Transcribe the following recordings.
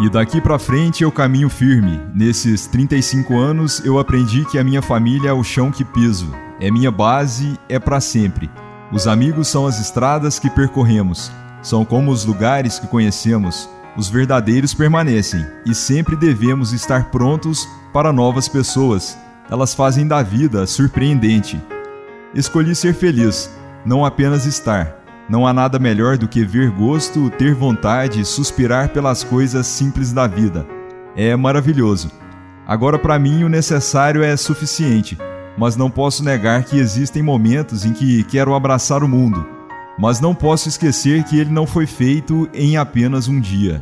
E daqui para frente eu caminho firme. Nesses 35 anos eu aprendi que a minha família é o chão que piso, é minha base, é para sempre. Os amigos são as estradas que percorremos, são como os lugares que conhecemos. Os verdadeiros permanecem e sempre devemos estar prontos para novas pessoas. Elas fazem da vida surpreendente. Escolhi ser feliz, não apenas estar. Não há nada melhor do que ver gosto, ter vontade, suspirar pelas coisas simples da vida. É maravilhoso. Agora, para mim, o necessário é suficiente, mas não posso negar que existem momentos em que quero abraçar o mundo, mas não posso esquecer que ele não foi feito em apenas um dia.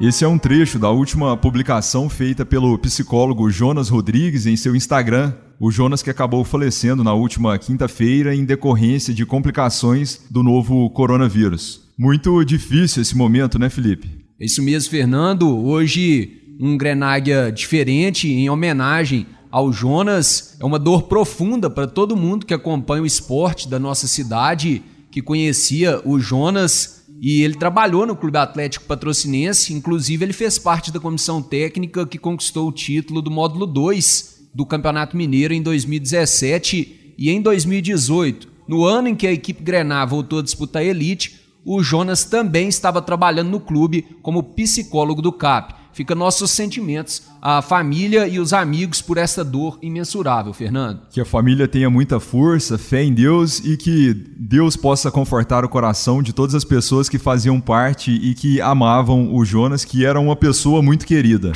Esse é um trecho da última publicação feita pelo psicólogo Jonas Rodrigues em seu Instagram. O Jonas que acabou falecendo na última quinta-feira em decorrência de complicações do novo coronavírus. Muito difícil esse momento, né, Felipe? É isso mesmo, Fernando. Hoje, um Grenáguia diferente em homenagem ao Jonas. É uma dor profunda para todo mundo que acompanha o esporte da nossa cidade, que conhecia o Jonas e ele trabalhou no Clube Atlético Patrocinense, inclusive ele fez parte da comissão técnica que conquistou o título do módulo 2 do Campeonato Mineiro em 2017 e em 2018. No ano em que a equipe Grená voltou a disputar a elite, o Jonas também estava trabalhando no clube como psicólogo do CAP. Fica nossos sentimentos à família e os amigos por essa dor imensurável, Fernando. Que a família tenha muita força, fé em Deus e que Deus possa confortar o coração de todas as pessoas que faziam parte e que amavam o Jonas, que era uma pessoa muito querida.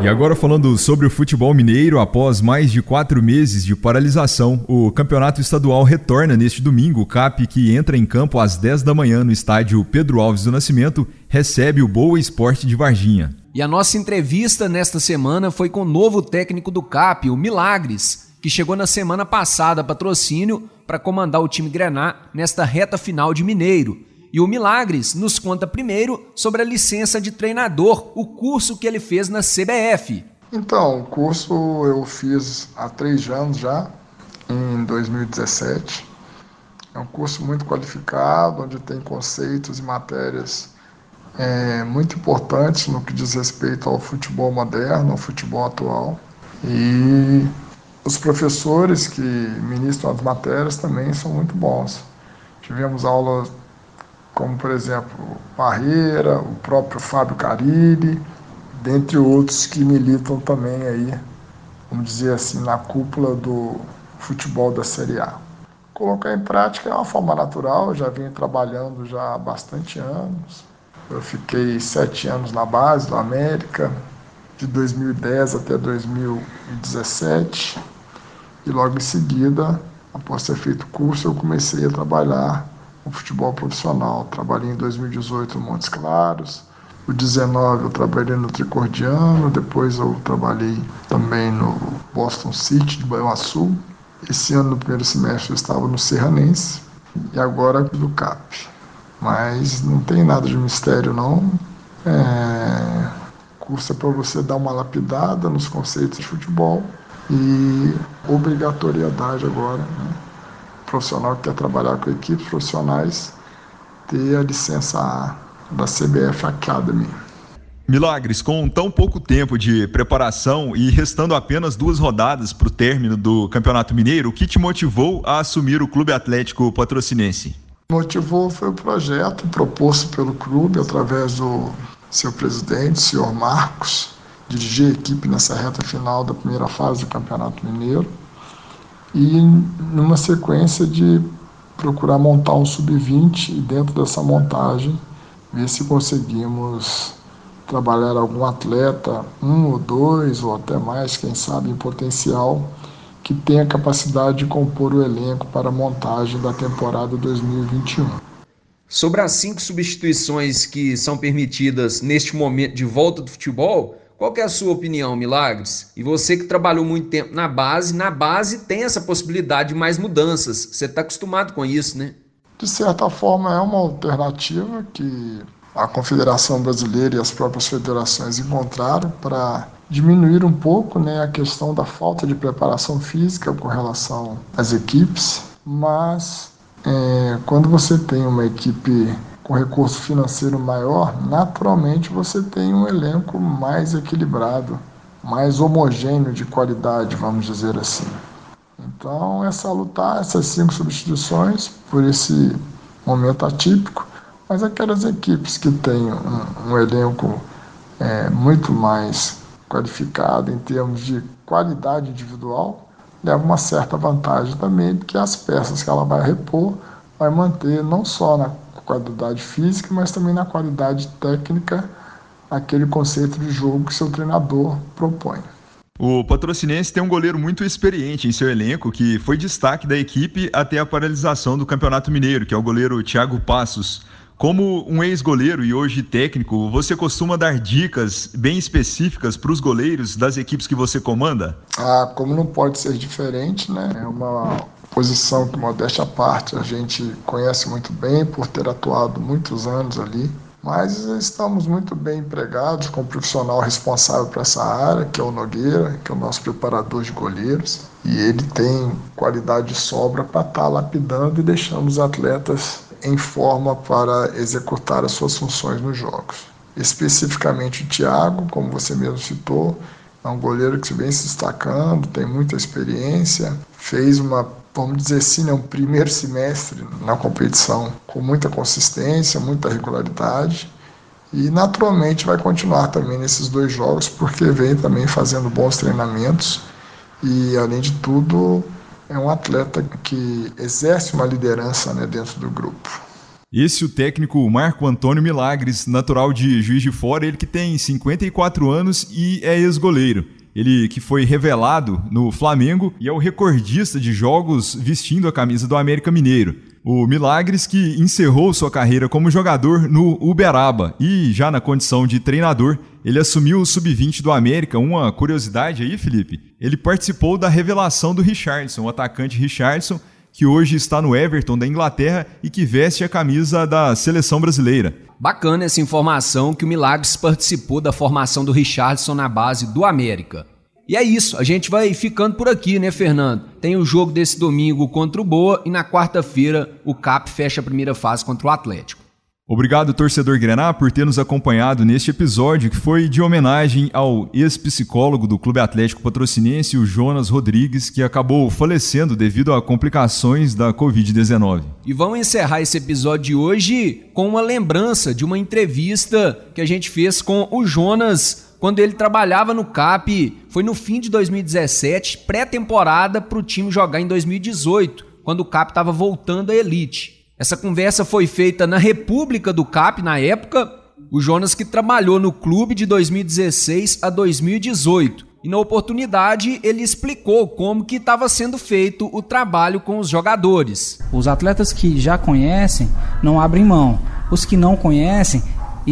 E agora falando sobre o futebol mineiro, após mais de quatro meses de paralisação, o campeonato estadual retorna neste domingo. O CAP, que entra em campo às 10 da manhã no estádio Pedro Alves do Nascimento, recebe o Boa Esporte de Varginha. E a nossa entrevista nesta semana foi com o novo técnico do CAP, o Milagres, que chegou na semana passada a patrocínio para comandar o time Grená nesta reta final de Mineiro. E o Milagres nos conta primeiro sobre a licença de treinador, o curso que ele fez na CBF. Então, o curso eu fiz há três anos já, em 2017. É um curso muito qualificado, onde tem conceitos e matérias é, muito importantes no que diz respeito ao futebol moderno, ao futebol atual. E os professores que ministram as matérias também são muito bons. Tivemos aulas como por exemplo Barreira, o próprio Fábio Carilli, dentre outros que militam também aí, vamos dizer assim, na cúpula do futebol da Série A. Colocar em prática é uma forma natural, já venho trabalhando já há bastante anos. Eu fiquei sete anos na base do América, de 2010 até 2017, e logo em seguida, após ter feito curso, eu comecei a trabalhar o futebol profissional. Trabalhei em 2018 no Montes Claros, o 19 eu trabalhei no Tricordiano, depois eu trabalhei também no Boston City de Baiuaçu. Esse ano, no primeiro semestre, eu estava no Serranense e agora no CAP. Mas não tem nada de mistério, não. É... Curso é para você dar uma lapidada nos conceitos de futebol e obrigatoriedade agora, né? Profissional que quer trabalhar com equipes profissionais ter a licença A da CBF Academy. Milagres, com tão pouco tempo de preparação e restando apenas duas rodadas para o término do Campeonato Mineiro, o que te motivou a assumir o Clube Atlético Patrocinense? Motivou foi o projeto proposto pelo clube através do seu presidente, senhor Marcos, dirigir a equipe nessa reta final da primeira fase do Campeonato Mineiro e numa sequência de procurar montar um sub-20 e dentro dessa montagem ver se conseguimos trabalhar algum atleta, um ou dois ou até mais, quem sabe, em potencial, que tenha capacidade de compor o elenco para a montagem da temporada 2021. Sobre as cinco substituições que são permitidas neste momento de volta do futebol, qual é a sua opinião, Milagres? E você que trabalhou muito tempo na base, na base tem essa possibilidade de mais mudanças. Você está acostumado com isso, né? De certa forma, é uma alternativa que a Confederação Brasileira e as próprias federações encontraram para diminuir um pouco né, a questão da falta de preparação física com relação às equipes, mas é, quando você tem uma equipe com recurso financeiro maior, naturalmente você tem um elenco mais equilibrado, mais homogêneo de qualidade, vamos dizer assim. Então é salutar essas cinco substituições por esse momento atípico, mas aquelas equipes que têm um, um elenco é, muito mais qualificado em termos de qualidade individual, leva uma certa vantagem também, porque as peças que ela vai repor vai manter não só na qualidade física, mas também na qualidade técnica, aquele conceito de jogo que seu treinador propõe. O Patrocinense tem um goleiro muito experiente em seu elenco, que foi destaque da equipe até a paralisação do Campeonato Mineiro, que é o goleiro Thiago Passos. Como um ex-goleiro e hoje técnico, você costuma dar dicas bem específicas para os goleiros das equipes que você comanda? Ah, como não pode ser diferente, né? É uma posição que, modéstia parte, a gente conhece muito bem por ter atuado muitos anos ali. Mas estamos muito bem empregados com o profissional responsável por essa área, que é o Nogueira, que é o nosso preparador de goleiros. E ele tem qualidade de sobra para estar tá lapidando e deixando os atletas em forma para executar as suas funções nos jogos. Especificamente o Thiago, como você mesmo citou, é um goleiro que vem se destacando, tem muita experiência, fez uma, vamos dizer assim, né, um primeiro semestre na competição com muita consistência, muita regularidade e naturalmente vai continuar também nesses dois jogos porque vem também fazendo bons treinamentos e além de tudo é um atleta que exerce uma liderança né, dentro do grupo. Esse o técnico Marco Antônio Milagres, natural de Juiz de Fora, ele que tem 54 anos e é ex-goleiro. Ele que foi revelado no Flamengo e é o recordista de jogos vestindo a camisa do América Mineiro. O Milagres que encerrou sua carreira como jogador no Uberaba e já na condição de treinador, ele assumiu o sub-20 do América. Uma curiosidade aí, Felipe, ele participou da revelação do Richardson, o atacante Richardson, que hoje está no Everton da Inglaterra e que veste a camisa da seleção brasileira. Bacana essa informação que o Milagres participou da formação do Richardson na base do América. E é isso, a gente vai ficando por aqui, né, Fernando? Tem o jogo desse domingo contra o Boa e na quarta-feira o CAP fecha a primeira fase contra o Atlético. Obrigado, torcedor Grená, por ter nos acompanhado neste episódio que foi de homenagem ao ex-psicólogo do Clube Atlético Patrocinense, o Jonas Rodrigues, que acabou falecendo devido a complicações da Covid-19. E vamos encerrar esse episódio de hoje com uma lembrança de uma entrevista que a gente fez com o Jonas quando ele trabalhava no CAP, foi no fim de 2017, pré-temporada para o time jogar em 2018, quando o CAP estava voltando à elite. Essa conversa foi feita na República do CAP na época, o Jonas que trabalhou no clube de 2016 a 2018. E na oportunidade ele explicou como que estava sendo feito o trabalho com os jogadores. Os atletas que já conhecem não abrem mão. Os que não conhecem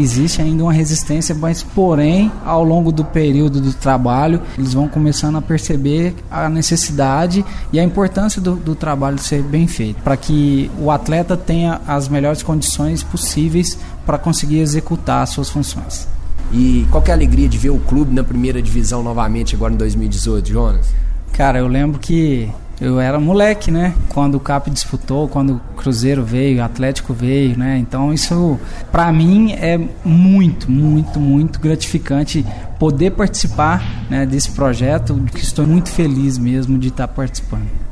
existe ainda uma resistência, mas porém, ao longo do período do trabalho, eles vão começando a perceber a necessidade e a importância do, do trabalho ser bem feito, para que o atleta tenha as melhores condições possíveis para conseguir executar as suas funções. E qual é a alegria de ver o clube na primeira divisão novamente agora em 2018, Jonas? Cara, eu lembro que eu era moleque, né? Quando o Cap disputou, quando Cruzeiro veio, Atlético veio, né? Então isso para mim é muito, muito, muito gratificante poder participar né, desse projeto, que estou muito feliz mesmo de estar participando.